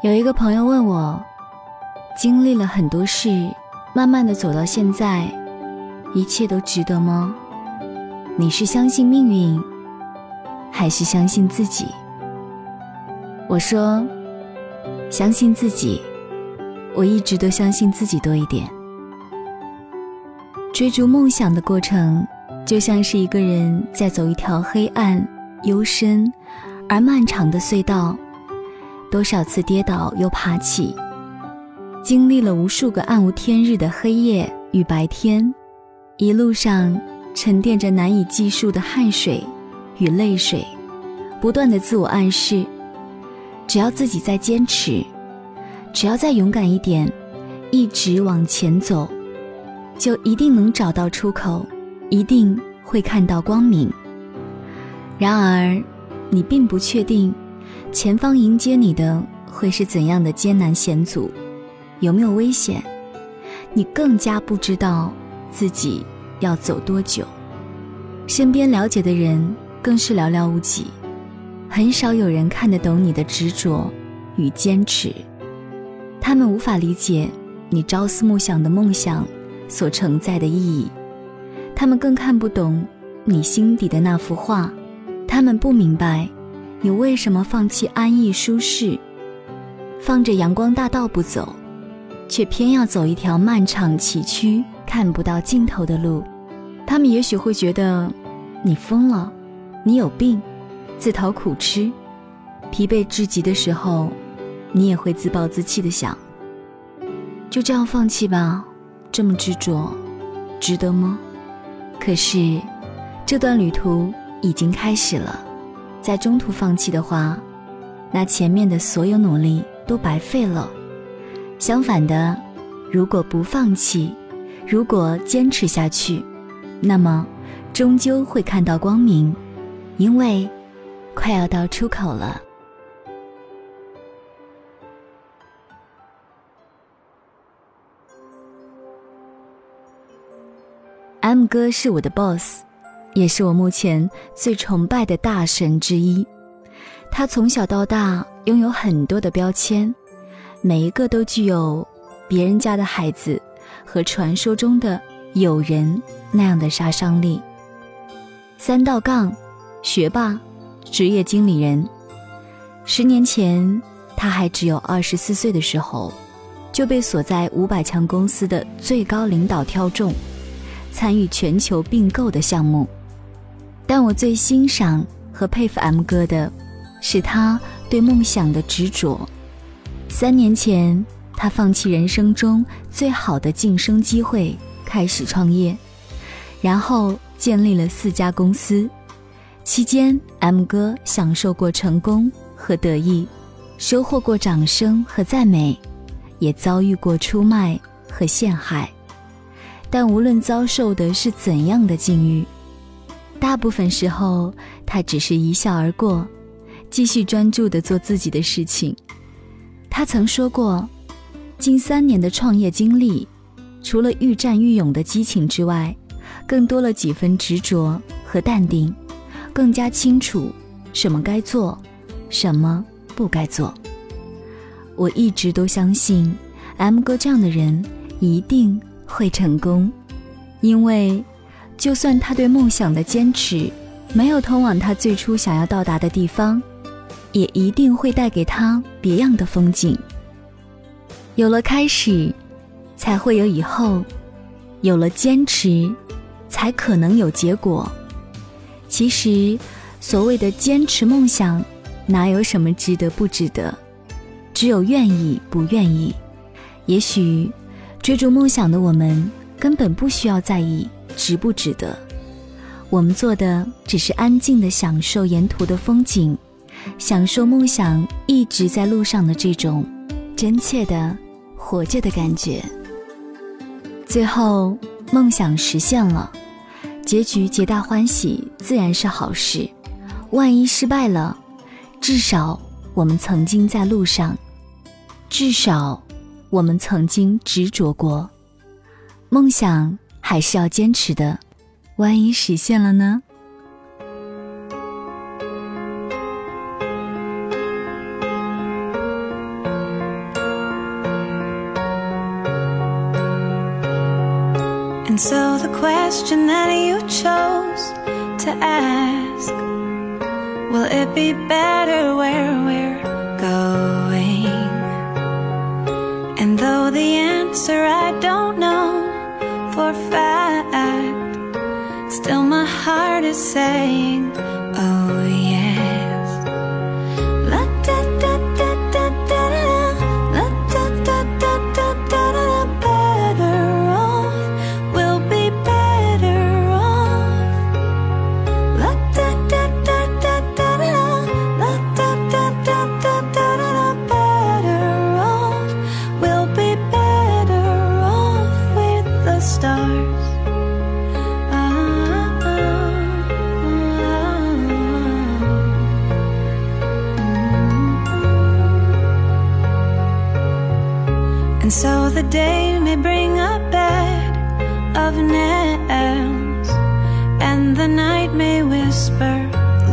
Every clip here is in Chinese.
有一个朋友问我，经历了很多事，慢慢的走到现在，一切都值得吗？你是相信命运，还是相信自己？我说，相信自己。我一直都相信自己多一点。追逐梦想的过程，就像是一个人在走一条黑暗、幽深而漫长的隧道。多少次跌倒又爬起，经历了无数个暗无天日的黑夜与白天，一路上沉淀着难以计数的汗水与泪水，不断的自我暗示：只要自己再坚持，只要再勇敢一点，一直往前走，就一定能找到出口，一定会看到光明。然而，你并不确定。前方迎接你的会是怎样的艰难险阻，有没有危险？你更加不知道自己要走多久，身边了解的人更是寥寥无几，很少有人看得懂你的执着与坚持，他们无法理解你朝思暮想的梦想所承载的意义，他们更看不懂你心底的那幅画，他们不明白。你为什么放弃安逸舒适，放着阳光大道不走，却偏要走一条漫长崎岖、看不到尽头的路？他们也许会觉得你疯了，你有病，自讨苦吃。疲惫至极的时候，你也会自暴自弃的想：就这样放弃吧，这么执着，值得吗？可是，这段旅途已经开始了。在中途放弃的话，那前面的所有努力都白费了。相反的，如果不放弃，如果坚持下去，那么终究会看到光明，因为快要到出口了。M 哥是我的 boss。也是我目前最崇拜的大神之一。他从小到大拥有很多的标签，每一个都具有别人家的孩子和传说中的友人那样的杀伤力。三道杠，学霸，职业经理人。十年前，他还只有二十四岁的时候，就被所在五百强公司的最高领导挑中，参与全球并购的项目。但我最欣赏和佩服 M 哥的，是他对梦想的执着。三年前，他放弃人生中最好的晋升机会，开始创业，然后建立了四家公司。期间，M 哥享受过成功和得意，收获过掌声和赞美，也遭遇过出卖和陷害。但无论遭受的是怎样的境遇，大部分时候，他只是一笑而过，继续专注地做自己的事情。他曾说过，近三年的创业经历，除了愈战愈勇的激情之外，更多了几分执着和淡定，更加清楚什么该做，什么不该做。我一直都相信，M 哥这样的人一定会成功，因为。就算他对梦想的坚持没有通往他最初想要到达的地方，也一定会带给他别样的风景。有了开始，才会有以后；有了坚持，才可能有结果。其实，所谓的坚持梦想，哪有什么值得不值得？只有愿意不愿意。也许，追逐梦想的我们根本不需要在意。值不值得？我们做的只是安静的享受沿途的风景，享受梦想一直在路上的这种真切的活着的感觉。最后，梦想实现了，结局皆大欢喜，自然是好事。万一失败了，至少我们曾经在路上，至少我们曾经执着过梦想。还是要坚持的，万一实现了呢？And so the question that you chose to ask Will it be better where we're going? And though the answer I don't know for fact Still my heart is saying, oh yeah. stars. And so the day may bring a bed of nails And the night may whisper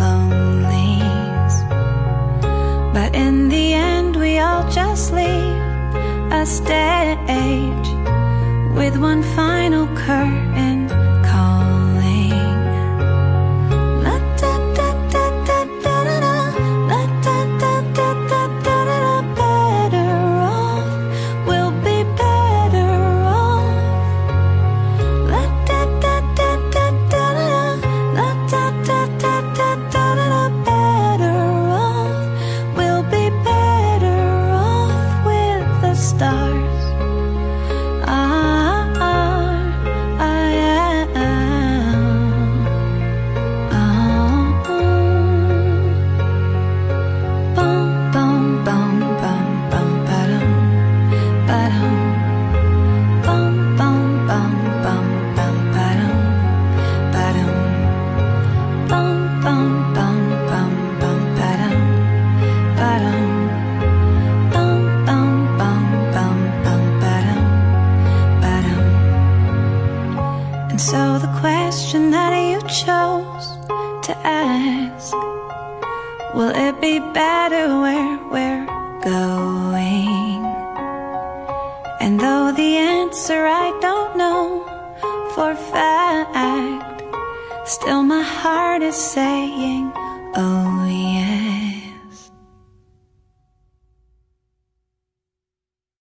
lonelies. But in the end we all just leave a step with one final curtain. to ask Will it be better where we're going? And though the answer I don't know for fact Still my heart is saying, oh yeah